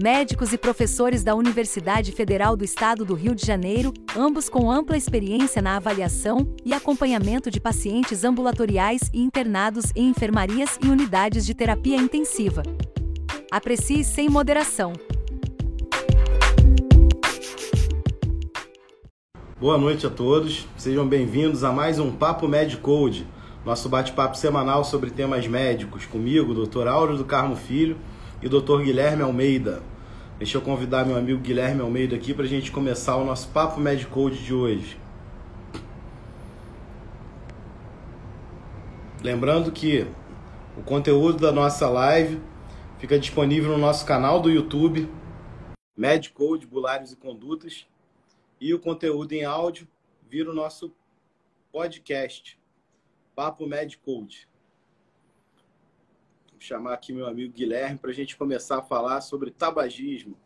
médicos e professores da Universidade Federal do Estado do Rio de Janeiro, ambos com ampla experiência na avaliação e acompanhamento de pacientes ambulatoriais e internados em enfermarias e unidades de terapia intensiva. Aprecie sem moderação. Boa noite a todos, sejam bem-vindos a mais um Papo Medicode, nosso bate-papo semanal sobre temas médicos, comigo, Dr. Áureo do Carmo Filho e Dr. Guilherme Almeida. Deixa eu convidar meu amigo Guilherme Almeida aqui para a gente começar o nosso Papo Medicode de hoje. Lembrando que o conteúdo da nossa live fica disponível no nosso canal do YouTube, Medcode, Bulários e Condutas, e o conteúdo em áudio vira o nosso podcast, Papo Medcode. Chamar aqui meu amigo Guilherme para a gente começar a falar sobre tabagismo.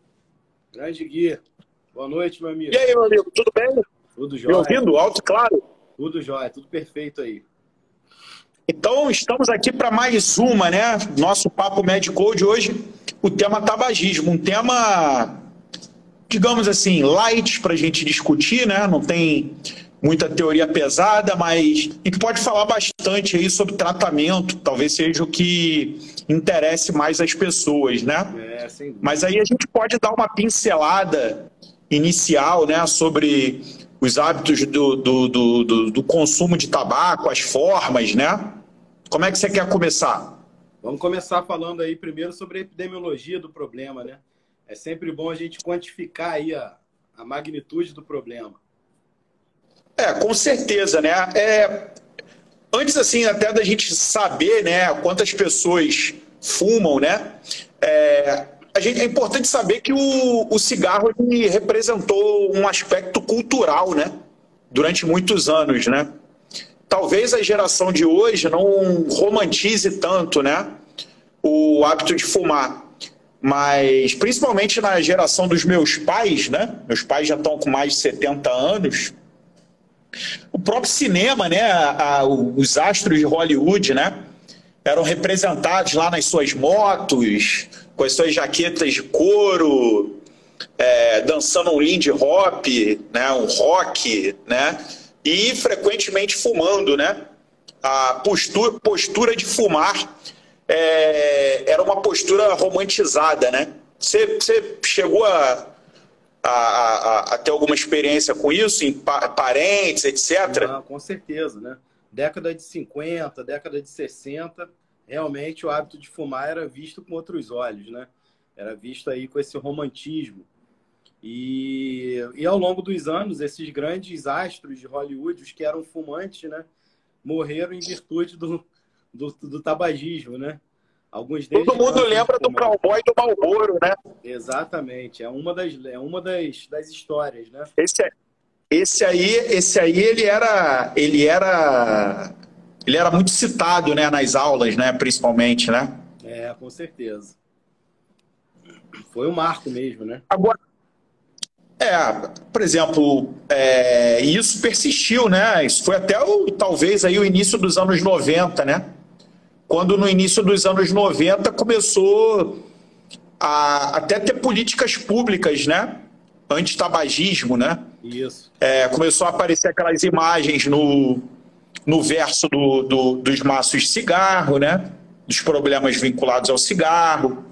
Grande Gui. Boa noite, meu amigo. E aí, meu amigo, tudo bem? Tudo jóia. Me ouvindo? Alto e claro? Tudo jóia, tudo perfeito aí. Então, estamos aqui para mais uma, né? Nosso Papo Medical de hoje, o tema tabagismo. Um tema, digamos assim, light para a gente discutir, né? Não tem muita teoria pesada, mas a gente pode falar bastante aí sobre tratamento, talvez seja o que interesse mais as pessoas, né? É, mas aí a gente pode dar uma pincelada inicial, né, sobre os hábitos do, do, do, do, consumo de tabaco, as formas, né? Como é que você quer começar? Vamos começar falando aí primeiro sobre a epidemiologia do problema, né? É sempre bom a gente quantificar aí a, a magnitude do problema. É, com certeza, né? É, antes, assim, até da gente saber, né, quantas pessoas fumam, né? É, a gente, é importante saber que o, o cigarro representou um aspecto cultural, né? Durante muitos anos, né? Talvez a geração de hoje não romantize tanto, né? O hábito de fumar. Mas, principalmente na geração dos meus pais, né? Meus pais já estão com mais de 70 anos o próprio cinema, né, a, a, os astros de Hollywood, né, eram representados lá nas suas motos, com as suas jaquetas de couro, é, dançando um Lindy Hop, né, um rock, né, e frequentemente fumando, né. A postura, postura de fumar é, era uma postura romantizada, né. Você, chegou a a, a, a, ter alguma experiência com isso, em pa parentes, etc? Não, com certeza, né? Década de 50, década de 60, realmente o hábito de fumar era visto com outros olhos, né? Era visto aí com esse romantismo. E, e ao longo dos anos, esses grandes astros de Hollywood, os que eram fumantes, né? Morreram em virtude do, do, do tabagismo, né? Alguns deles Todo mundo lembra do cowboy do Malboro, né? Exatamente. É uma das, é uma das, das histórias, né? Esse, esse aí, esse aí ele era, ele era, ele era muito citado, né, nas aulas, né, principalmente, né? É, com certeza. Foi um marco mesmo, né? Agora, é, por exemplo, é, isso persistiu, né? Isso foi até o, talvez aí o início dos anos 90, né? Quando no início dos anos 90 começou a até ter políticas públicas, né? Anti-tabagismo, né? Isso. É, começou a aparecer aquelas imagens no, no verso do, do, dos maços de cigarro, né? Dos problemas vinculados ao cigarro.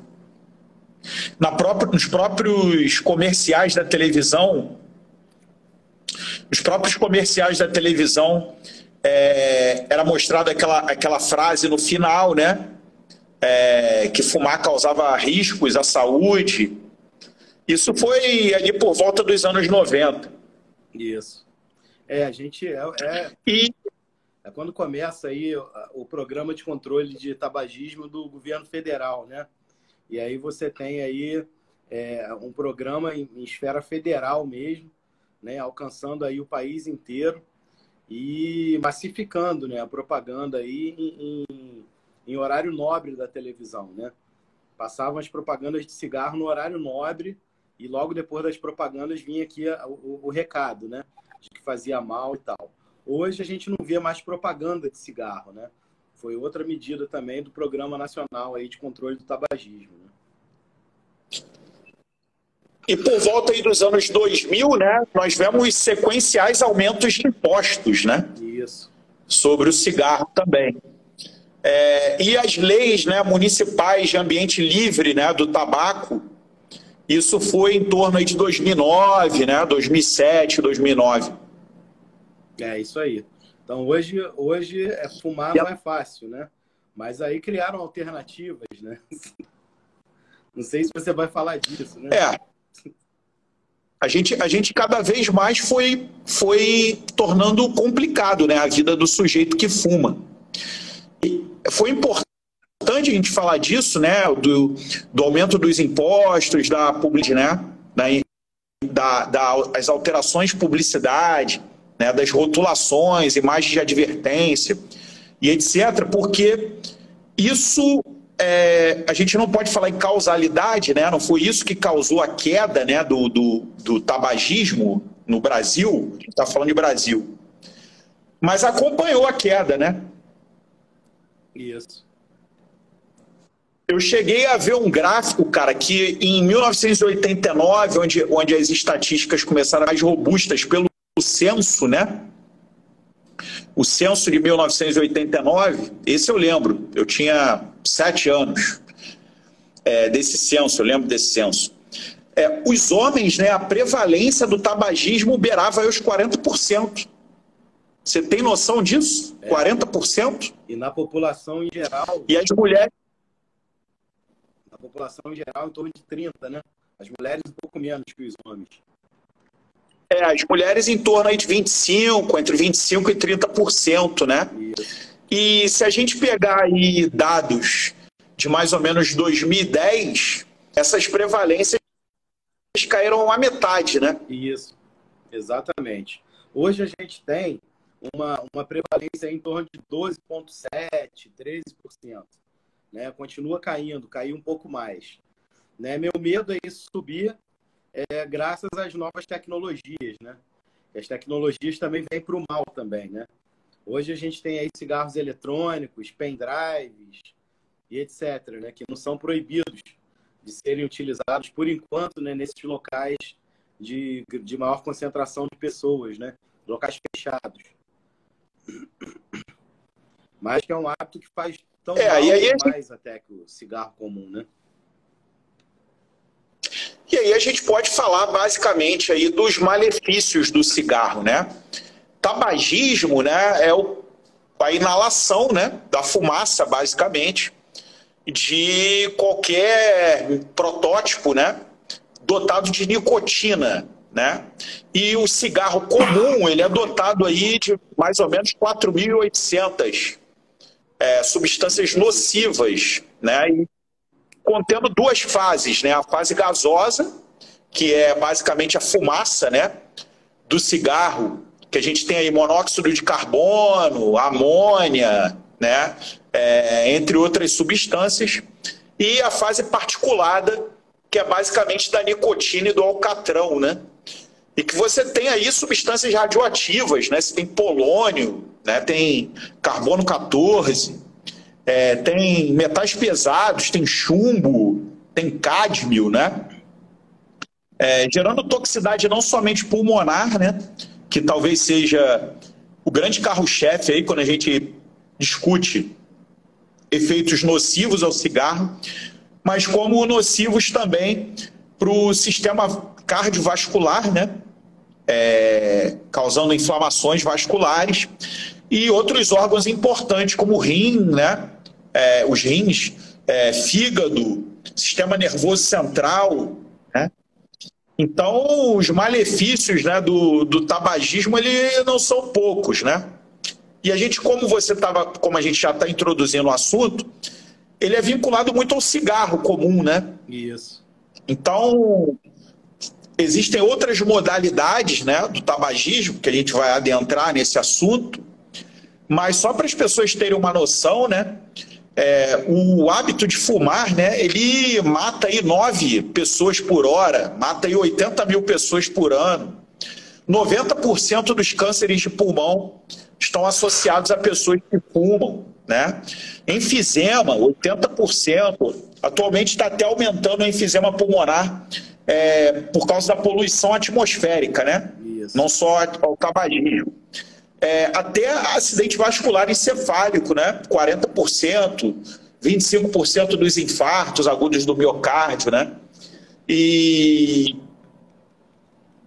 Na própria, nos próprios comerciais da televisão, os próprios comerciais da televisão é, era mostrada aquela, aquela frase no final, né? É, que fumar causava riscos à saúde. Isso foi ali por volta dos anos 90. Isso. É, a gente é, é, e... é quando começa aí o, programa de controle de tabagismo do governo federal, né? E aí você tem aí é, um programa em, em esfera federal mesmo, né, alcançando aí o país inteiro e massificando né, a propaganda aí em, em, horário nobre da televisão. Né? Passavam as propagandas de cigarro no horário nobre e logo depois das propagandas vinha aqui o, o, o recado, né? De que fazia mal e tal. Hoje a gente não vê mais propaganda de cigarro, né? Foi outra medida também do Programa Nacional aí de Controle do Tabagismo. Né? E por volta aí dos anos 2000, né, nós vemos sequenciais aumentos de impostos, né? Isso. Sobre o cigarro também. É, e as leis né, municipais de ambiente livre né, do tabaco, isso foi em torno aí de 2009, né, 2007, 2009. É, isso aí. Então, hoje, hoje é fumar não é fácil, né? Mas aí criaram alternativas, né? Não sei se você vai falar disso, né? É. A gente, a gente cada vez mais foi, foi tornando complicado né, a vida do sujeito que fuma. E foi importante a gente falar disso, né? Do, do aumento dos impostos, da publicidade, né? Da, da, das alterações de publicidade, né, das rotulações, imagens de advertência e etc., porque isso é, a gente não pode falar em causalidade, né? não foi isso que causou a queda né, do, do, do tabagismo no Brasil, a gente está falando de Brasil, mas acompanhou a queda, né? Isso. Eu cheguei a ver um gráfico, cara, que em 1989, onde, onde as estatísticas começaram mais robustas pelo censo, né? O censo de 1989, esse eu lembro, eu tinha sete anos é, desse censo, eu lembro desse censo. É, os homens, né, a prevalência do tabagismo beirava os 40%. Você tem noção disso? É. 40%? E na população em geral. E as mulheres. Na população em geral, em torno de 30, né? As mulheres um pouco menos que os homens. É, as mulheres em torno aí de 25, entre 25 e 30%, né? Isso. E se a gente pegar aí dados de mais ou menos 2010, essas prevalências caíram à metade, né? Isso, exatamente. Hoje a gente tem uma, uma prevalência em torno de 12,7%, 13%. Né? Continua caindo, caiu um pouco mais. Né? Meu medo é isso subir é, graças às novas tecnologias, né? As tecnologias também vêm para o mal também, né? Hoje a gente tem aí cigarros eletrônicos, pendrives e etc, né? Que não são proibidos de serem utilizados por enquanto, né? Nesses locais de, de maior concentração de pessoas, né? Locais fechados. Mas que é um hábito que faz tão é, mal aí, mais até que o cigarro comum, né? E aí a gente pode falar basicamente aí dos malefícios do cigarro, né? Tabagismo, né, é o, a inalação, né, da fumaça, basicamente, de qualquer protótipo, né, dotado de nicotina, né? E o cigarro comum, ele é dotado aí de mais ou menos 4.800 é, substâncias nocivas, né? E contendo duas fases, né? A fase gasosa, que é basicamente a fumaça, né? Do cigarro, que a gente tem aí monóxido de carbono, amônia, né? É, entre outras substâncias. E a fase particulada, que é basicamente da nicotina e do alcatrão, né? E que você tem aí substâncias radioativas, né? Você tem polônio, né? Tem carbono 14, é, tem metais pesados, tem chumbo, tem cádmio, né? É, gerando toxicidade não somente pulmonar, né? Que talvez seja o grande carro-chefe aí quando a gente discute efeitos nocivos ao cigarro, mas como nocivos também para o sistema cardiovascular, né? É, causando inflamações vasculares e outros órgãos importantes como o rim, né? é, os rins, é, fígado, sistema nervoso central. Então, os malefícios né, do, do tabagismo ele não são poucos. Né? E a gente, como você estava, como a gente já está introduzindo o assunto, ele é vinculado muito ao cigarro comum, né? Isso. Então, existem outras modalidades né, do tabagismo, que a gente vai adentrar nesse assunto, mas só para as pessoas terem uma noção, né, é, o hábito de fumar, né, ele mata aí nove pessoas por hora, mata aí 80 mil pessoas por ano. 90% dos cânceres de pulmão estão associados a pessoas que fumam. Né? Enfisema, 80%. Atualmente está até aumentando o enfisema pulmonar é, por causa da poluição atmosférica, né? Isso. Não só o tabagismo. É, até acidente vascular encefálico, né? 40%, 25% dos infartos agudos do miocárdio, né? E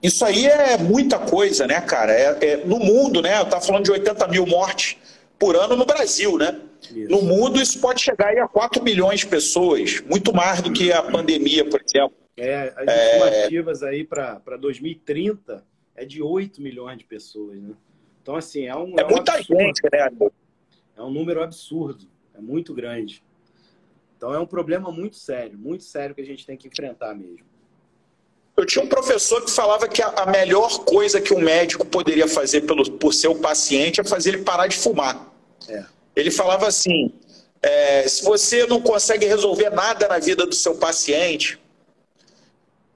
isso aí é muita coisa, né, cara? É, é no mundo, né? Eu estava falando de 80 mil mortes por ano no Brasil, né? Isso. No mundo, isso pode chegar a 4 milhões de pessoas, muito mais do que a pandemia, por exemplo. É, as estimativas é... aí para 2030 é de 8 milhões de pessoas, né? Então, assim, é um. É, é muita absurdo. gente, né? É um número absurdo, é muito grande. Então, é um problema muito sério, muito sério que a gente tem que enfrentar mesmo. Eu tinha um professor que falava que a melhor coisa que um médico poderia fazer pelo, por seu paciente é fazer ele parar de fumar. É. Ele falava assim: é, se você não consegue resolver nada na vida do seu paciente,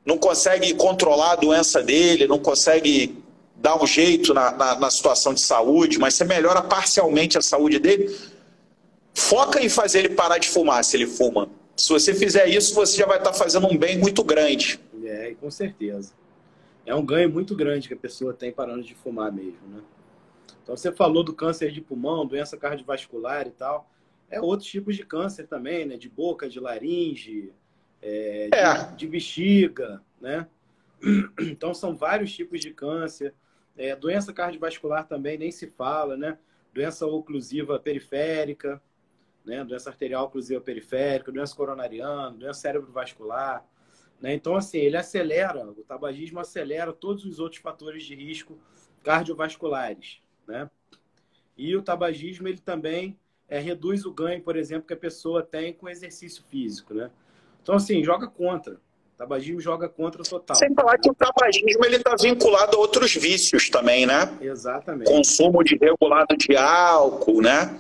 não consegue controlar a doença dele, não consegue dar um jeito na, na, na situação de saúde, mas você melhora parcialmente a saúde dele, foca em fazer ele parar de fumar se ele fuma. Se você fizer isso, você já vai estar fazendo um bem muito grande. É, com certeza. É um ganho muito grande que a pessoa tem parando de fumar mesmo, né? Então, você falou do câncer de pulmão, doença cardiovascular e tal. É outros tipos de câncer também, né? De boca, de laringe, é, é. De, de, bexiga, né? Então, são vários tipos de câncer. É, doença cardiovascular também nem se fala, né? Doença oclusiva periférica, né? Doença arterial oclusiva periférica, doença coronariana, doença cerebrovascular. Né? Então, assim, ele acelera, o tabagismo acelera todos os outros fatores de risco cardiovasculares né? E o tabagismo ele também é, reduz o ganho, por exemplo, que a pessoa tem com exercício físico, né? Então assim joga contra. O tabagismo joga contra total. Sem falar que o tabagismo ele está vinculado a outros vícios também, né? Exatamente. Consumo de regulado de álcool, né?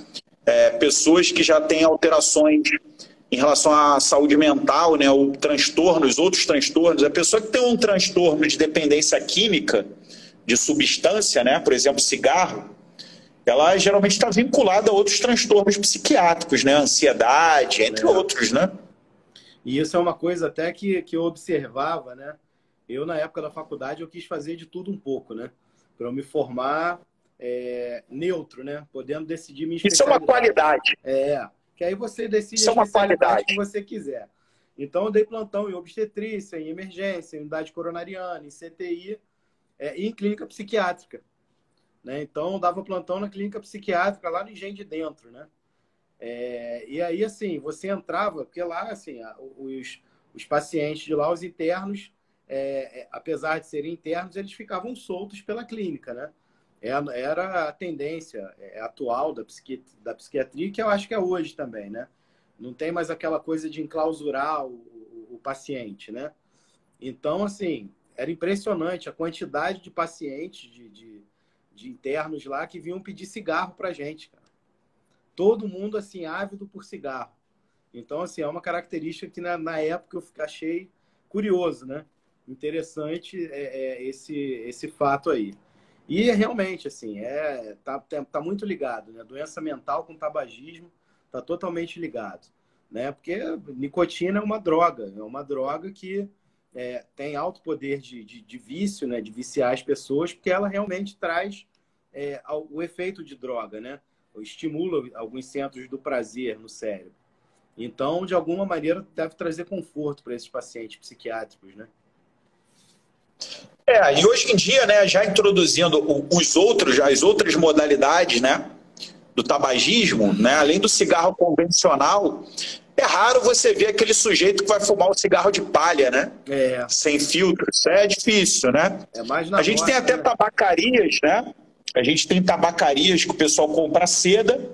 É, pessoas que já têm alterações em relação à saúde mental, né? O transtorno, os outros transtornos. A pessoa que tem um transtorno de dependência química, de substância, né? por exemplo, cigarro, ela geralmente está vinculada a outros transtornos psiquiátricos, né? Ansiedade, entre é. outros, né? E isso é uma coisa até que, que eu observava, né? Eu, na época da faculdade, eu quis fazer de tudo um pouco, né? Para eu me formar é, neutro, né? Podendo decidir me Isso é uma qualidade. É, que aí você decide isso é uma qualidade que você quiser. Então, eu dei plantão em obstetrícia, em emergência, em unidade coronariana, em CTI, é, e em clínica psiquiátrica. Né? Então, dava plantão na clínica psiquiátrica lá no Engenho de Dentro, né? É, e aí, assim, você entrava, porque lá, assim, os, os pacientes de lá, os internos, é, é, apesar de serem internos, eles ficavam soltos pela clínica, né? É, era a tendência é, atual da, psiqui, da psiquiatria, que eu acho que é hoje também, né? Não tem mais aquela coisa de enclausurar o, o, o paciente, né? Então, assim, era impressionante a quantidade de pacientes, de, de, de internos lá que vinham pedir cigarro para gente, cara. Todo mundo, assim, ávido por cigarro. Então, assim, é uma característica que na, na época eu achei curioso, né? Interessante é, é, esse, esse fato aí. E realmente, assim, é, tá, tá muito ligado, né? Doença mental com tabagismo tá totalmente ligado, né? Porque nicotina é uma droga, é uma droga que é, tem alto poder de, de, de, vício, né, de viciar as pessoas, porque ela realmente traz é, o efeito de droga, né? Estimula alguns centros do prazer no cérebro. Então, de alguma maneira, deve trazer conforto para esses pacientes psiquiátricos, né? É, e hoje em dia, né, já introduzindo os outros, as outras modalidades, né, do tabagismo, né, além do cigarro convencional, é raro você ver aquele sujeito que vai fumar um cigarro de palha, né? É. Sem filtro. Isso é difícil, né? É mais na A gente tem até né? tabacarias, né? A gente tem tabacarias que o pessoal compra seda,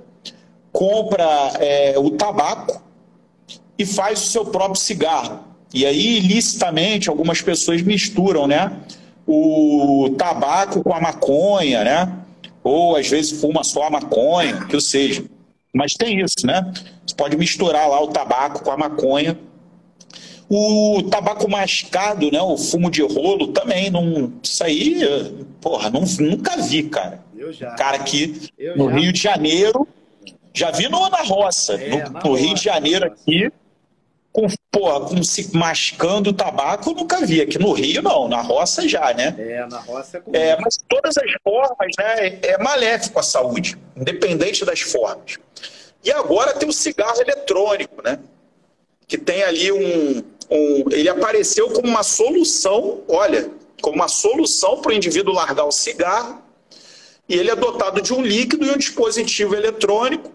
compra é, o tabaco e faz o seu próprio cigarro. E aí, ilicitamente, algumas pessoas misturam, né? O tabaco com a maconha, né? Ou às vezes fuma só a maconha, que seja. Mas tem isso, né? Você pode misturar lá o tabaco com a maconha. O tabaco mascado, né? O fumo de rolo também. Não, isso aí, porra, não, nunca vi, cara. Eu já. Cara aqui Eu no já. Rio de Janeiro, já vi no, na roça. É, no, na no Rio de Janeiro aqui, com, porra, com se mascando tabaco, eu nunca vi. Aqui no Rio, não. Na roça já, né? É, na roça é comum. É, mas todas as formas, né? É, é maléfico à saúde, independente das formas. E agora tem o cigarro eletrônico, né? Que tem ali um, um. Ele apareceu como uma solução, olha, como uma solução para o indivíduo largar o cigarro. E ele é dotado de um líquido e um dispositivo eletrônico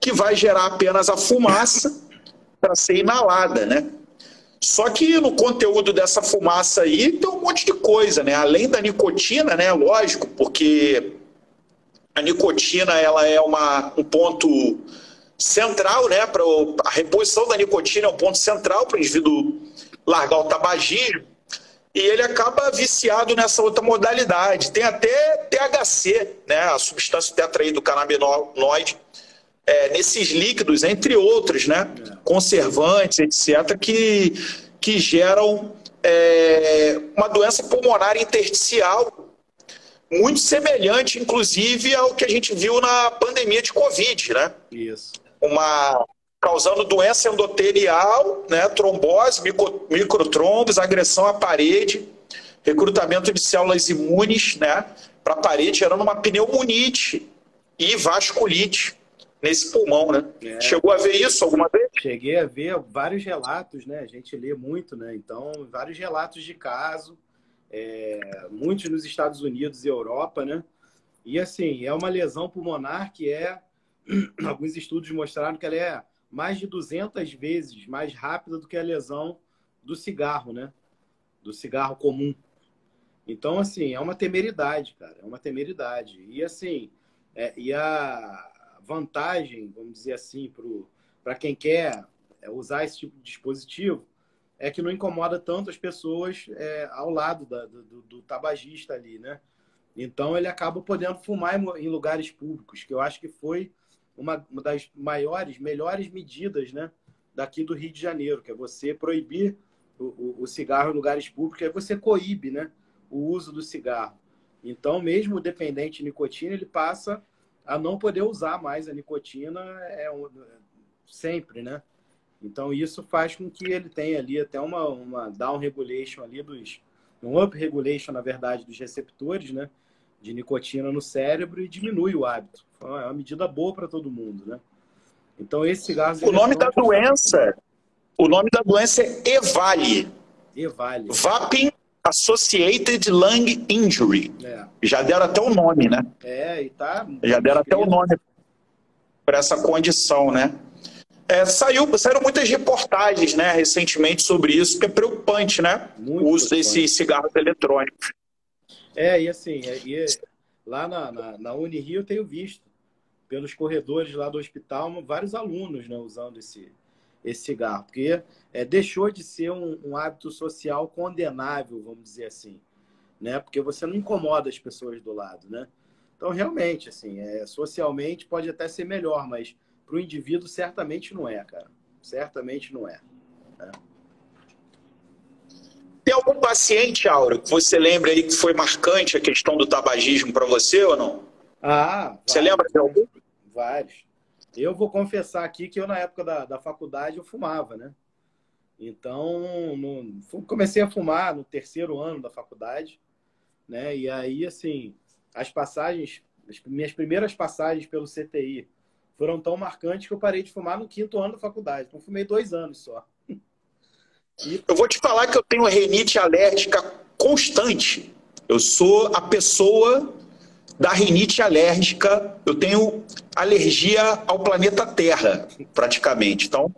que vai gerar apenas a fumaça para ser inalada, né? Só que no conteúdo dessa fumaça aí tem um monte de coisa, né? Além da nicotina, né? Lógico, porque a nicotina ela é uma, um ponto central, né? Para a reposição da nicotina é um ponto central para o indivíduo largar o tabagismo e ele acaba viciado nessa outra modalidade. Tem até THC, né? A substância tetraído-canabinoide é, nesses líquidos, entre outros, né? Conservantes, etc., que, que geram é, uma doença pulmonar intersticial muito semelhante, inclusive, ao que a gente viu na pandemia de Covid, né? Isso. Uma causando doença endotelial, né, trombose, micro, microtrombos, agressão à parede, recrutamento de células imunes, né, para a parede, gerando uma pneumonite e vasculite nesse pulmão, né? É. Chegou a ver isso alguma vez? Cheguei a ver vários relatos, né? A gente lê muito, né? Então, vários relatos de caso é, muitos nos Estados Unidos e Europa, né? E assim, é uma lesão pulmonar que é, alguns estudos mostraram que ela é mais de 200 vezes mais rápida do que a lesão do cigarro, né? Do cigarro comum. Então, assim, é uma temeridade, cara, é uma temeridade. E assim, é, e a vantagem, vamos dizer assim, para quem quer usar esse tipo de dispositivo, é que não incomoda tanto as pessoas é, ao lado da, do, do, tabagista ali, né? Então ele acaba podendo fumar em, lugares públicos, que eu acho que foi uma, das maiores, melhores medidas, né? Daqui do Rio de Janeiro, que é você proibir o, o, o cigarro em lugares públicos, aí você coíbe, né? O uso do cigarro. Então, mesmo o dependente de nicotina, ele passa a não poder usar mais a nicotina é, sempre, né? Então, isso faz com que ele tenha ali até uma, uma down regulation ali dos... Um up regulation, na verdade, dos receptores, né? De nicotina no cérebro e diminui o hábito. É uma medida boa para todo mundo, né? Então, esse cigarro... O nome da doença... O nome da doença é EVALI. EVALI. Vaping Associated Lung Injury. É. Já deram até o nome, né? É, e tá... Já deram até o nome para essa condição, né? É, saiu, saíram muitas reportagens né, recentemente sobre isso, que é preocupante, né? Muito o uso desses cigarros eletrônicos. É, e assim, é, e lá na, na, na Unirio eu tenho visto, pelos corredores lá do hospital, vários alunos né, usando esse, esse cigarro, porque é, deixou de ser um, um, hábito social condenável, vamos dizer assim, né? Porque você não incomoda as pessoas do lado, né? Então, realmente, assim, é, socialmente pode até ser melhor, mas para o indivíduo, certamente não é, cara. Certamente não é. Né? Algum paciente, Auro, que você lembra aí que foi marcante a questão do tabagismo para você ou não? Ah, vários, você lembra de algum? Vários. Eu vou confessar aqui que eu, na época da, da faculdade, eu fumava, né? Então, no, comecei a fumar no terceiro ano da faculdade, né? E aí, assim, as passagens, as minhas primeiras passagens pelo CTI foram tão marcantes que eu parei de fumar no quinto ano da faculdade. Então, fumei dois anos só. Eu vou te falar que eu tenho rinite alérgica constante. Eu sou a pessoa da rinite alérgica. Eu tenho alergia ao planeta Terra, praticamente. Então,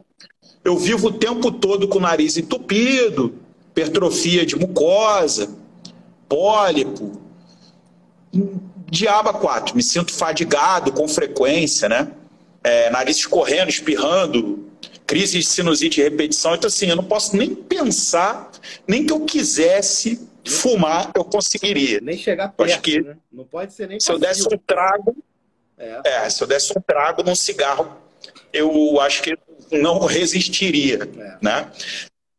eu vivo o tempo todo com o nariz entupido, hipertrofia de mucosa, pólipo, diaba 4. Me sinto fadigado com frequência, né? é, nariz escorrendo, espirrando, crise de sinusite e repetição. Então, assim, eu não posso nem pensar, nem que eu quisesse fumar, eu conseguiria. Nem chegar perto, Acho que né? Não pode ser nem Se eu desse um trago, é. é. se eu desse um trago num cigarro, eu acho que não resistiria, é. né?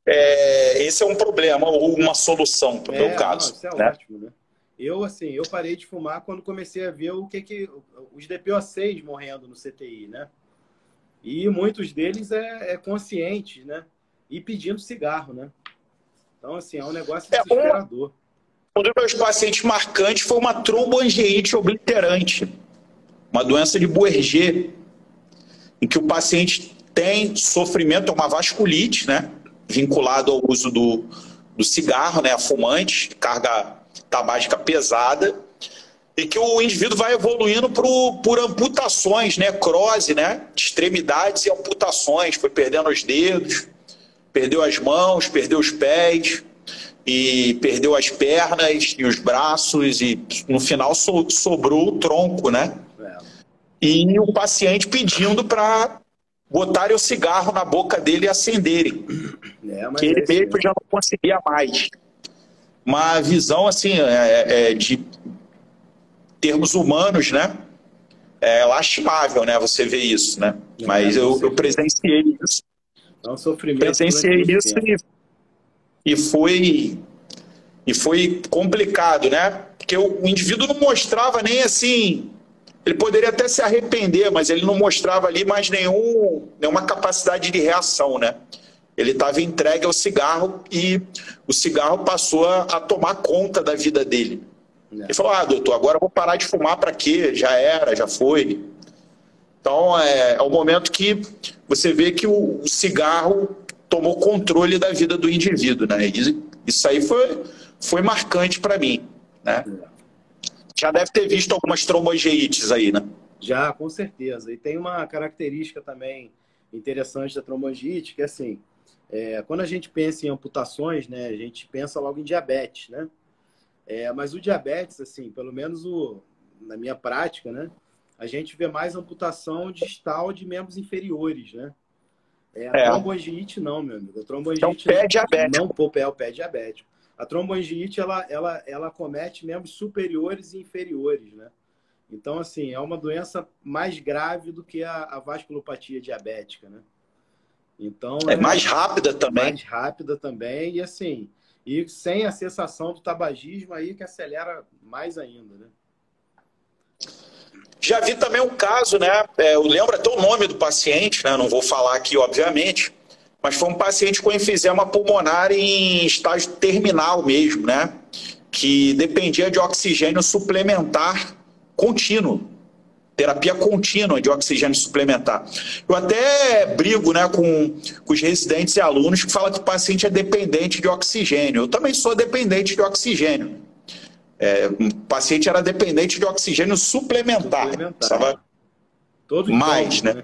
É, esse é um problema ou uma solução para o meu é, caso. Não, isso é né? ótimo, né? Eu, assim, eu parei de fumar quando comecei a ver o que que os DPO6 morrendo no CTI, né? E muitos deles é, é conscientes, né? E pedindo cigarro, né? Então, assim, é um negócio é, desesperador. Um dos meus pacientes marcantes foi uma tromboangiite obliterante, uma doença de Buerger, em que o paciente tem sofrimento, é uma vasculite, né? Vinculado ao uso do, do cigarro, né? A fumante, carga tabágica pesada, e que o indivíduo vai evoluindo por, por amputações, né? Crose, né? Extremidades e amputações, foi perdendo os dedos, perdeu as mãos, perdeu os pés, e perdeu as pernas e os braços, e no final so, sobrou o tronco, né? É. E o paciente pedindo para botarem o cigarro na boca dele e acenderem. É, que ele é mesmo já não conseguia mais uma visão assim é, é, de termos humanos, né? É lastimável, né? Você vê isso, né? Mas eu, eu presenciei isso. É um sofrimento. Presenciei isso e, e foi e foi complicado, né? Porque o, o indivíduo não mostrava nem assim ele poderia até se arrepender, mas ele não mostrava ali mais nenhum, nenhuma capacidade de reação, né? Ele estava entregue ao cigarro e o cigarro passou a, a tomar conta da vida dele. Ele falou: Ah, doutor, agora eu vou parar de fumar para quê? Já era, já foi. Então é, é o momento que você vê que o, o cigarro tomou controle da vida do indivíduo, né? E isso aí foi, foi marcante para mim, né? Já deve ter visto algumas trombogeites aí, né? Já, com certeza. E tem uma característica também interessante da trombogite, que é assim, é, quando a gente pensa em amputações, né, a gente pensa logo em diabetes, né? É, mas o diabetes, assim, pelo menos o, na minha prática, né, a gente vê mais amputação distal de membros inferiores, né? É, a é. trombangite não, meu amigo. A trombangite é o pé diabético. Não, pé, é o pé diabético. A trombangite, ela, ela, ela comete membros superiores e inferiores, né? Então, assim, é uma doença mais grave do que a, a vasculopatia diabética, né? Então é, é mais rápida também. Mais rápida também e assim e sem a sensação do tabagismo aí que acelera mais ainda, né? Já vi também um caso, né? É, eu lembro até o nome do paciente, né? Não vou falar aqui, obviamente, mas foi um paciente com enfisema pulmonar em estágio terminal mesmo, né? Que dependia de oxigênio suplementar contínuo terapia contínua de oxigênio suplementar. Eu até brigo né, com, com os residentes e alunos que falam que o paciente é dependente de oxigênio. Eu também sou dependente de oxigênio. É, o paciente era dependente de oxigênio suplementar. suplementar. Todo Mais, né? né?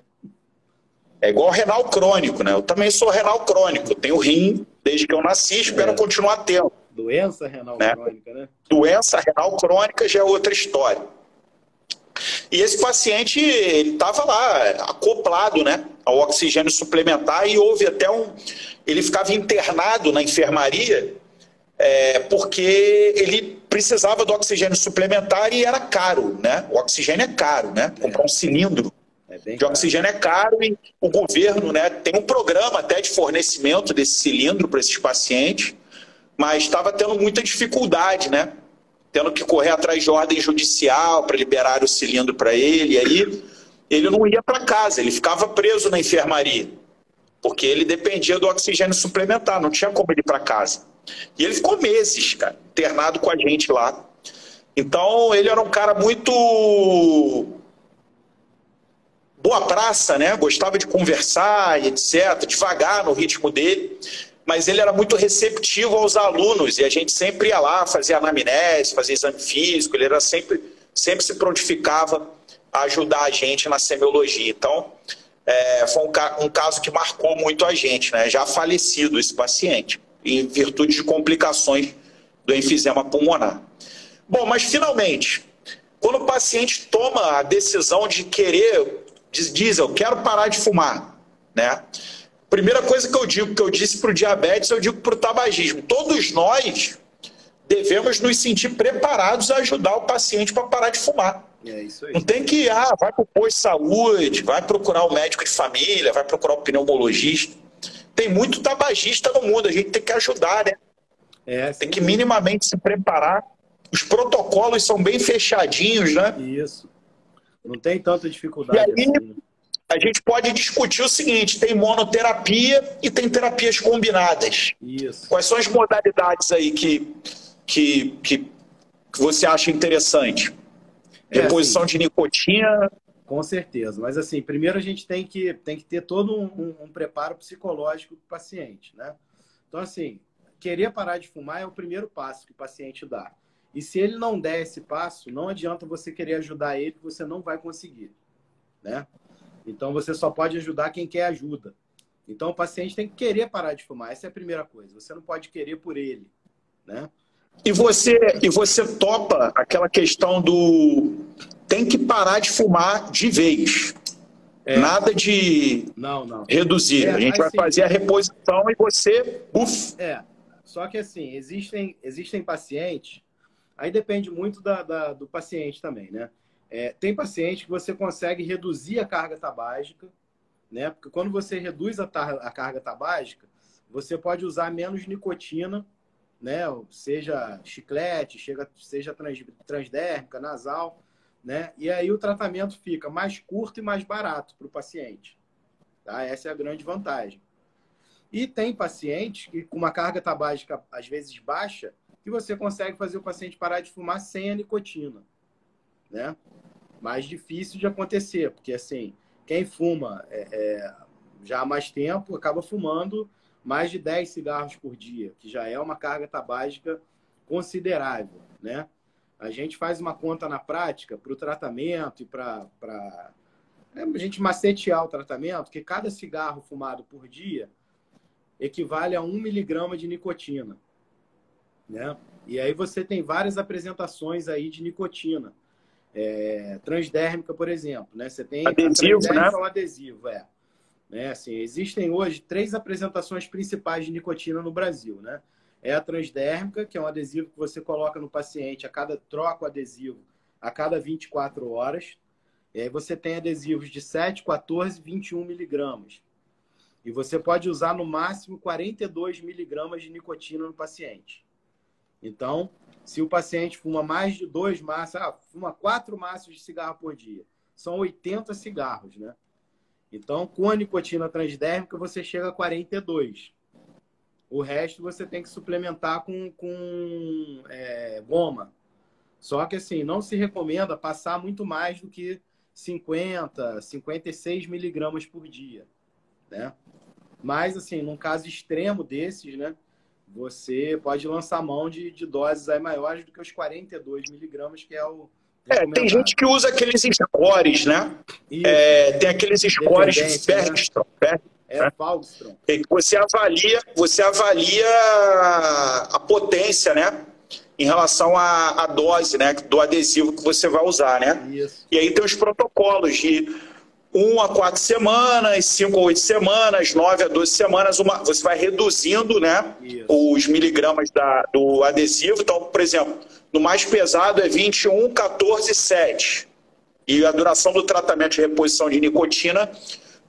É igual renal crônico, né? Eu também sou renal crônico. Tenho rim desde que eu nasci, espero é. continuar tendo. Doença renal né? crônica, né? Doença renal crônica já é outra história. E esse paciente estava lá acoplado né, ao oxigênio suplementar e houve até um. Ele ficava internado na enfermaria é, porque ele precisava do oxigênio suplementar e era caro, né? O oxigênio é caro, né? Comprar um cilindro é de oxigênio é caro e o governo né, tem um programa até de fornecimento desse cilindro para esses pacientes, mas estava tendo muita dificuldade, né? Tendo que correr atrás de ordem judicial para liberar o cilindro para ele. E aí ele não ia para casa, ele ficava preso na enfermaria, porque ele dependia do oxigênio suplementar, não tinha como ele ir para casa. E ele ficou meses, cara, internado com a gente lá. Então ele era um cara muito boa praça, né? Gostava de conversar e etc, devagar no ritmo dele mas ele era muito receptivo aos alunos e a gente sempre ia lá fazer anamnese, fazer exame físico, ele era sempre, sempre se prontificava a ajudar a gente na semiologia. Então, é, foi um, um, caso que marcou muito a gente, né? já falecido esse paciente, em virtude de complicações do enfisema pulmonar. Bom, mas finalmente, quando o paciente toma a decisão de querer, diz, diz eu quero parar de fumar, né? Primeira coisa que eu digo, que eu disse para o diabetes, eu digo para o tabagismo. Todos nós devemos nos sentir preparados a ajudar o paciente para parar de fumar. É isso aí. Não tem que, ah, vai para o posto de saúde, vai procurar o médico de família, vai procurar o pneumologista. Tem muito tabagista no mundo, a gente tem que ajudar, né? É, tem que minimamente se preparar. Os protocolos são bem fechadinhos, né? Isso. Não tem tanta dificuldade. E aí, assim. A gente pode discutir o seguinte: tem monoterapia e tem terapias combinadas. Isso. Quais são as modalidades aí que, que, que você acha interessante? É, Reposição assim, de nicotina. Com certeza. Mas assim, primeiro a gente tem que, tem que ter todo um, um, preparo psicológico para o paciente, né? Então, assim, querer parar de fumar é o primeiro passo que o paciente dá. E se ele não der esse passo, não adianta você querer ajudar ele, que você não vai conseguir, né? Então você só pode ajudar quem quer ajuda. Então o paciente tem que querer parar de fumar, essa é a primeira coisa. Você não pode querer por ele, né? E você e você topa aquela questão do tem que parar de fumar de vez. É. Nada de não, não. reduzir. É, a gente vai sim, fazer a reposição e você, uf. É. Só que assim, existem existem pacientes Aí depende muito da, da do paciente também, né? É, tem paciente que você consegue reduzir a carga tabágica, né? Porque quando você reduz a, a carga tabágica, você pode usar menos nicotina, né? Seja chiclete, chega, seja trans, transdérmica, nasal, né? E aí o tratamento fica mais curto e mais barato para o paciente. Tá? Essa é a grande vantagem. E tem pacientes que com uma carga tabágica às vezes baixa, que você consegue fazer o paciente parar de fumar sem a nicotina, né? Mais difícil de acontecer, porque assim, quem fuma é, é, já há mais tempo acaba fumando mais de 10 cigarros por dia, que já é uma carga tabágica considerável, né? A gente faz uma conta na prática para o tratamento e para é, a gente macetear o tratamento, que cada cigarro fumado por dia equivale a um miligrama de nicotina né? E aí você tem várias apresentações aí de nicotina. É, transdérmica, por exemplo, né? Você tem adesivo, né? ou adesivo, é. Né? Assim, existem hoje três apresentações principais de nicotina no Brasil, né? É a transdérmica, que é um adesivo que você coloca no paciente a cada troca o adesivo a cada 24 horas. E aí você tem adesivos de 7, 14, 21 miligramas. E você pode usar no máximo 42 miligramas de nicotina no paciente. Então, se o paciente fuma mais de dois maços, ah, fuma quatro maços de cigarro por dia, são 80 cigarros, né? Então, com a nicotina transdérmica, você chega a 42. O resto você tem que suplementar com, com é, goma. Só que, assim, não se recomenda passar muito mais do que 50, 56 miligramas por dia, né? Mas, assim, num caso extremo desses, né? Você pode lançar mão de, de doses aí maiores do que os 42 miligramas, que é o. É, tem gente que usa aqueles scores, né? É, tem aqueles scores Bergstrom. Né? É, né? Falgstrom. Você avalia, você avalia a potência, né? Em relação à, à dose, né? Do adesivo que você vai usar, né? Isso. E aí tem os protocolos de 1 a 4 semanas, 5 a 8 semanas, 9 a 12 semanas, uma, você vai reduzindo né, os miligramas da, do adesivo. Então, por exemplo, no mais pesado é 21, 14, 7. E a duração do tratamento de reposição de nicotina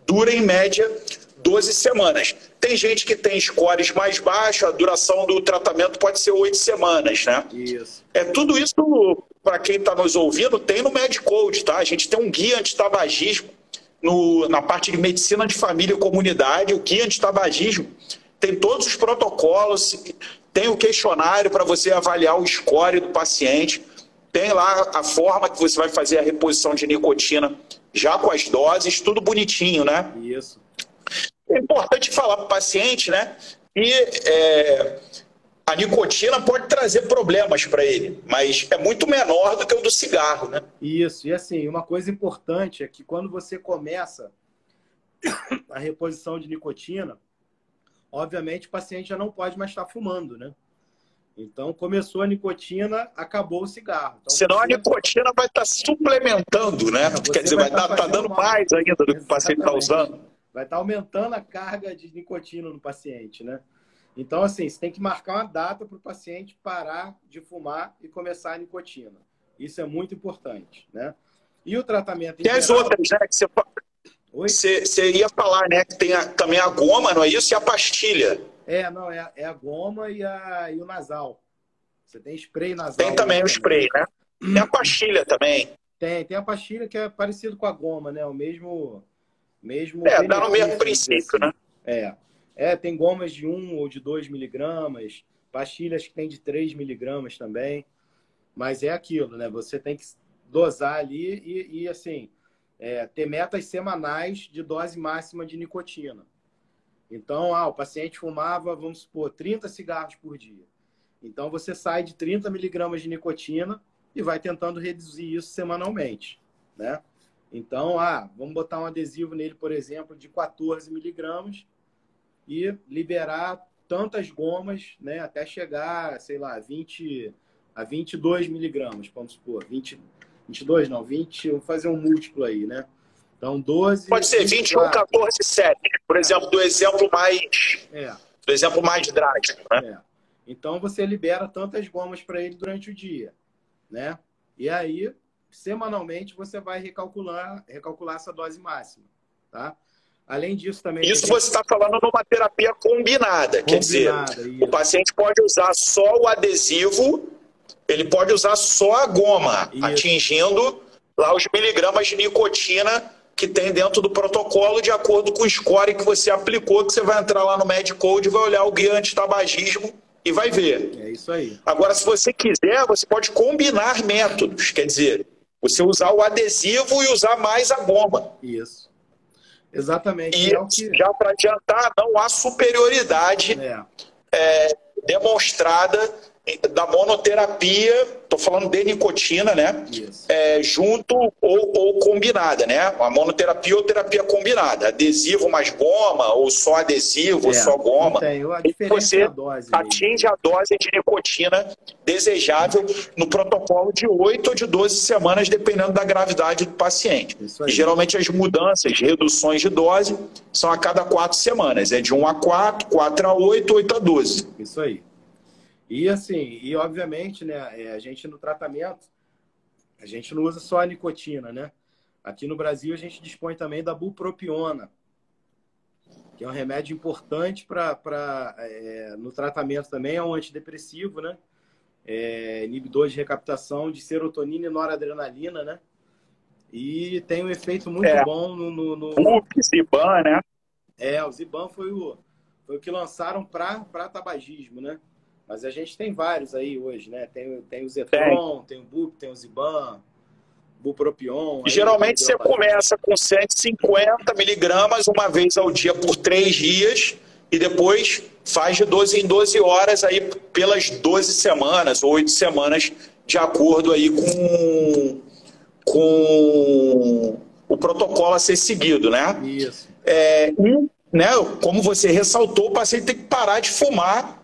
dura, em média, 12 semanas. Tem gente que tem scores mais baixos, a duração do tratamento pode ser 8 semanas, né? Isso. É tudo isso, para quem está nos ouvindo, tem no Medcode, tá? A gente tem um guia anti-tabagismo no, na parte de medicina de família e comunidade, o guia antitabagismo, tem todos os protocolos, tem o questionário para você avaliar o score do paciente, tem lá a forma que você vai fazer a reposição de nicotina já com as doses, tudo bonitinho, né? Isso. É importante falar para o paciente, né? E é, a nicotina pode trazer problemas para ele, mas é muito menor do que o do cigarro, né? Isso, e assim, uma coisa importante é que quando você começa a reposição de nicotina, obviamente o paciente já não pode mais estar fumando, né? Então, começou a nicotina, acabou o cigarro. Então, Senão você... a nicotina vai estar suplementando, né? É, Quer dizer, vai estar tá, tá dando mais ainda do que o paciente está usando. vai estar tá aumentando a carga de nicotina no paciente, né? Então, assim, você tem que marcar uma data para o paciente parar de fumar e começar a nicotina. Isso é muito importante, né? E o tratamento... Tem as outras, né? Que você, você, você, ia falar, né? Que tem a, também a goma, não é isso? E a pastilha. É, não, é, é a goma e, a, e o nasal. Você tem spray nasal. Tem também o spray, né? Tem a pastilha também. Tem, tem a pastilha que é parecido com a goma, né? O mesmo. mesmo é, dá no mesmo princípio, assim. né? É. É, tem gomas de 1 ou de 2 miligramas, pastilhas que tem de 3 miligramas também. Mas é aquilo, né? Você tem que dosar ali e, e assim, é, ter metas semanais de dose máxima de nicotina. Então, ah, o paciente fumava, vamos supor, 30 cigarros por dia. Então, você sai de 30 miligramas de nicotina e vai tentando reduzir isso semanalmente, né? Então, ah, vamos botar um adesivo nele, por exemplo, de 14 miligramas e liberar tantas gomas, né, até chegar, sei lá, 20 a 22 miligramas, vamos supor, 20, 22 não, 20, vamos fazer um múltiplo aí, né? Então, 12. Pode ser 21, 14, 7. Por exemplo, do exemplo mais. É. Do exemplo mais drástico, né? É. Então, você libera tantas gomas para ele durante o dia, né? E aí, semanalmente, você vai recalcular, recalcular essa dose máxima, tá? Além disso, também. Isso você está falando numa terapia combinada. combinada quer dizer, isso. o paciente pode usar só o adesivo, ele pode usar só a goma, isso. atingindo lá os miligramas de nicotina que tem dentro do protocolo, de acordo com o score que você aplicou, que você vai entrar lá no Medcode, vai olhar o guia antitabagismo e vai ver. É isso aí. Agora, se você quiser, você pode combinar métodos. Quer dizer, você usar o adesivo e usar mais a goma. Isso. Exatamente. E é que... já para adiantar, não há superioridade é. É, demonstrada da monoterapia, estou falando de nicotina, né? É, junto ou, ou, combinada, né? A monoterapia ou terapia combinada. Adesivo mais goma, ou só adesivo, é, ou só goma. e você a dose atinge a dose de nicotina desejável no protocolo de 8 ou de 12 semanas, dependendo da gravidade do paciente. E, geralmente as mudanças, reduções de dose, são a cada 4 semanas. É de 1 a 4, 4 a 8, 8 a 12. Isso aí. E assim, e obviamente, né, é, a gente no tratamento, a gente não usa só a nicotina, né? Aqui no Brasil a gente dispõe também da bupropiona, que é um remédio importante para é, no tratamento também, é um antidepressivo, né? É, inibidor de recaptação de serotonina e noradrenalina, né? E tem um efeito muito é. bom no, no, no... O Ziban, né? É, o Ziban foi o, foi o que lançaram para tabagismo, né? Mas a gente tem vários aí hoje, né? Tem, tem o Zetron, tem, tem o Bup, tem o Ziban, Bupropion. Geralmente você começa com 150 miligramas uma vez ao dia por três dias e depois faz de 12 em 12 horas aí pelas 12 semanas ou 8 semanas de acordo aí com, com o protocolo a ser seguido, né? Isso. É, né, como você ressaltou, o paciente tem que parar de fumar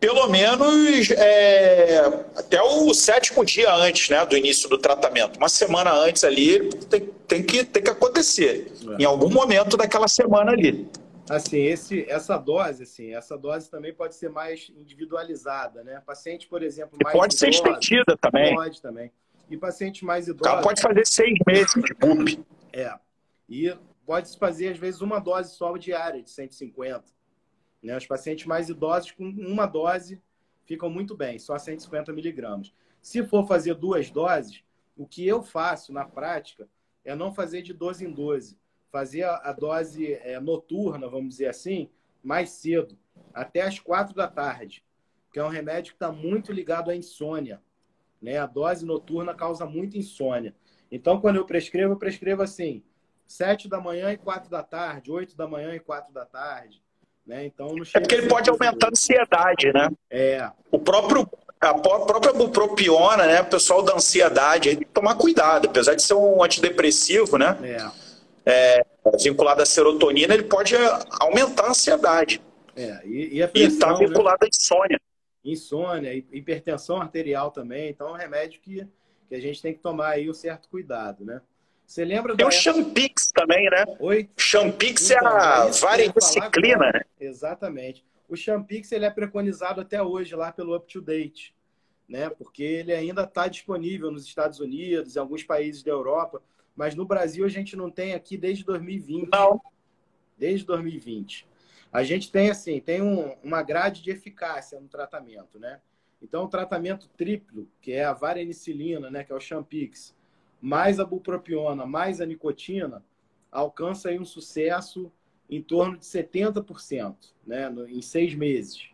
pelo menos é, até o sétimo dia antes né, do início do tratamento. Uma semana antes ali tem, tem, que, tem que acontecer. É. Em algum momento daquela semana ali. Assim, esse, essa dose, assim, essa dose também pode ser mais individualizada, né? Paciente, por exemplo, mais pode idosa, ser estendida também. Pode também. E paciente mais idoso. Ela pode fazer seis meses de BUP. É. E pode fazer, às vezes, uma dose só diária de 150. Né? Os pacientes mais idosos com uma dose ficam muito bem, só 150 miligramas. Se for fazer duas doses, o que eu faço na prática é não fazer de 12 em 12, fazer a, dose é, noturna, vamos dizer assim, mais cedo, até as quatro da tarde, que é um remédio que está muito ligado à insônia. Né? A dose noturna causa muita insônia. Então, quando eu prescrevo, eu prescrevo assim, 7 da manhã e 4 da tarde, 8 da manhã e 4 da tarde. Né? Então, é porque ele pode aumentar a ansiedade, né? É. O próprio, a própria bupropiona, né? O pessoal da ansiedade, tem que tomar cuidado. Apesar de ser um antidepressivo, né? É. É, vinculado à serotonina, ele pode aumentar a ansiedade. É, e, e a pressão, está né? vinculado né? à insônia. Insônia, hipertensão arterial também. Então, é um remédio que, que a gente tem que tomar aí um certo cuidado, né? Você lembra Tem o Champix também, né? Oi? Champix então, é a é varicociclina, né? Exatamente. O Champix ele é preconizado até hoje lá pelo Up to Date, né? Porque ele ainda está disponível nos Estados Unidos, em alguns países da Europa, mas no Brasil a gente não tem aqui desde 2020. Não. Desde 2020. A gente tem assim, tem um, uma grade de eficácia no tratamento, né? Então, o tratamento triplo, que é a varenicilina, né, que é o Champix, mais a bupropiona, mais a nicotina, alcança um sucesso em torno de 70%, né, em seis meses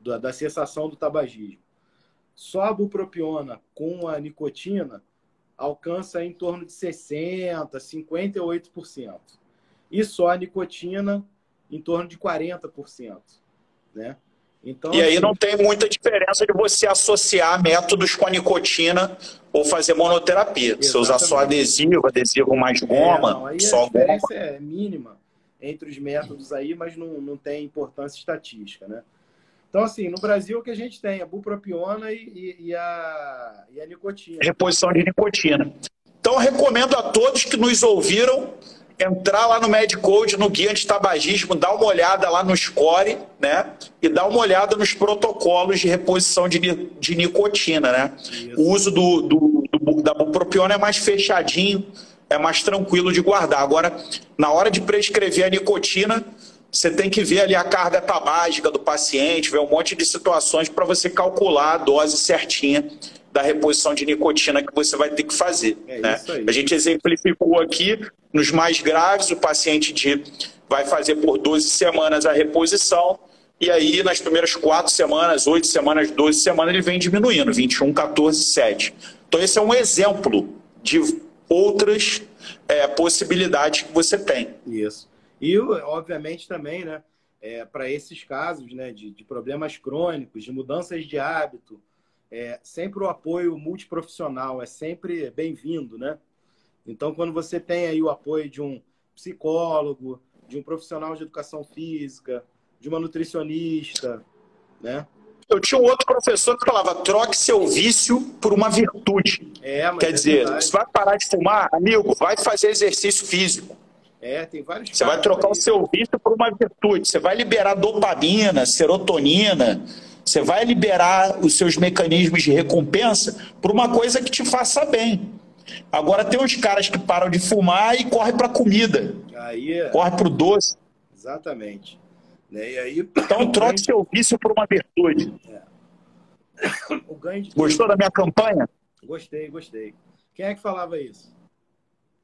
da, da cessação do tabagismo. Só a bupropiona com a nicotina alcança em torno de 60%, 58%. E só a nicotina em torno de 40%. Né? Então, e aí assim, não tem muita diferença de você associar métodos com a nicotina ou fazer monoterapia. Exatamente. Você usar só adesivo, adesivo mais é, goma, é, não, aí só a diferença goma. é mínima entre os métodos aí, mas não, não tem importância estatística, né? Então, assim, no Brasil o que a gente tem? A bupropiona e, e, e, a, e a nicotina. Reposição de nicotina. Então, recomendo a todos que nos ouviram entrar lá no MedCode, no guia antitabagismo, dar uma olhada lá no score, né? E dar uma olhada nos protocolos de reposição de, de nicotina, né? Isso. O uso do, do, do, da bupropiona é mais fechadinho, é mais tranquilo de guardar. Agora, na hora de prescrever a nicotina, você tem que ver ali a carga tabágica do paciente, ver um monte de situações para você calcular a dose certinha da reposição de nicotina que você vai ter que fazer. É né? A gente exemplificou aqui, nos mais graves, o paciente de, vai fazer por 12 semanas a reposição, e aí nas primeiras 4 semanas, 8 semanas, 12 semanas, ele vem diminuindo, 21, 14, 7. Então esse é um exemplo de outras é, possibilidades que você tem. Isso. E, obviamente, também, né, é, para esses casos né, de, de problemas crônicos, de mudanças de hábito, é, sempre o apoio multiprofissional é sempre bem-vindo, né? Então, quando você tem aí o apoio de um psicólogo, de um profissional de educação física, de uma nutricionista, né? Eu tinha um outro professor que falava: troque seu vício por uma virtude. É, Quer é dizer, verdade. você vai parar de fumar, amigo, vai fazer exercício físico. É, tem vários. Você vai trocar o seu vício por uma virtude. Você vai liberar dopamina, serotonina você vai liberar os seus mecanismos de recompensa por uma coisa que te faça bem. Agora tem uns caras que param de fumar e correm para comida. Aí é... Corre para o doce. Exatamente. Né? E aí... Então troque seu vício por uma virtude. É. De... Gostou da minha campanha? Gostei, gostei. Quem é que falava isso?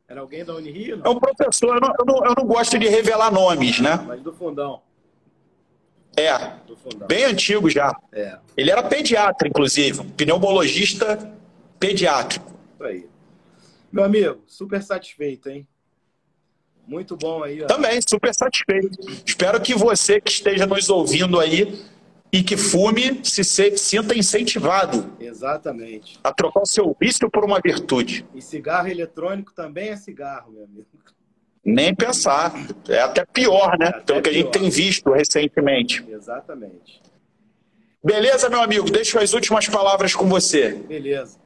Era alguém da Unirio? É um professor, eu não, eu não, eu não gosto de revelar nomes, né? Mas do fundão. É, bem antigo já. É. Ele era pediatra, inclusive, um pneumologista pediátrico. Aí. Meu amigo, super satisfeito, hein? Muito bom aí. Ó. Também, super satisfeito. Espero que você que esteja nos ouvindo aí e que fume se sinta incentivado. Exatamente. A trocar o seu vício por uma virtude. E cigarro eletrônico também é cigarro, meu amigo. Nem pensar. É até pior, né? É Pelo que a gente tem visto recentemente. Exatamente. Beleza, meu amigo? Deixo as últimas palavras com você. Beleza.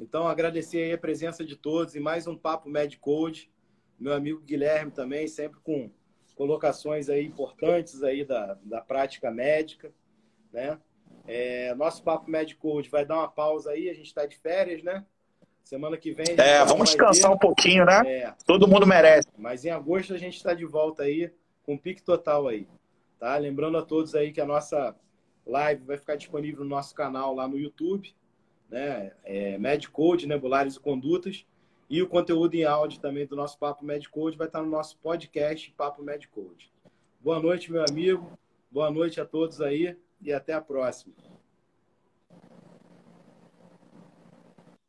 Então, agradecer aí a presença de todos e mais um Papo Medcode. Meu amigo Guilherme também, sempre com colocações aí importantes aí da, da prática médica, né? É, nosso Papo Medcode vai dar uma pausa aí, a gente está de férias, né? Semana que vem. É, vamos descansar ter. um pouquinho, né? É. Todo mundo merece. Mas em agosto a gente está de volta aí com pique total aí. Tá? Lembrando a todos aí que a nossa live vai ficar disponível no nosso canal lá no YouTube, né? É, Medcode, Nebulares e Condutas. E o conteúdo em áudio também do nosso Papo Medcode vai estar no nosso podcast Papo Medcode. Boa noite, meu amigo. Boa noite a todos aí e até a próxima.